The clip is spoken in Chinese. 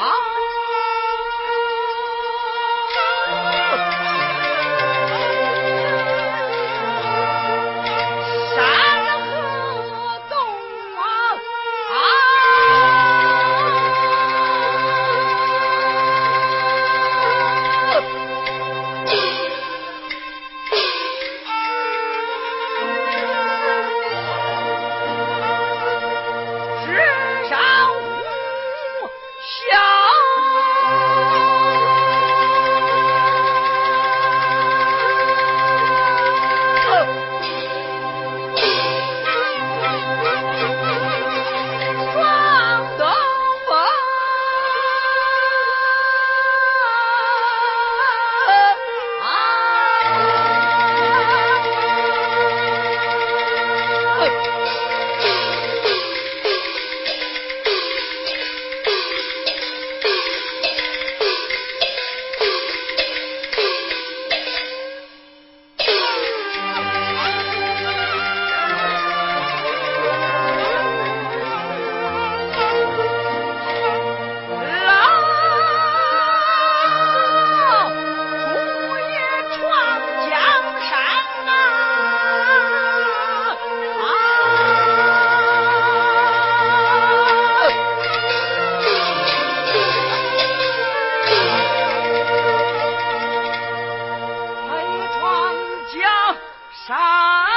Ah! 山。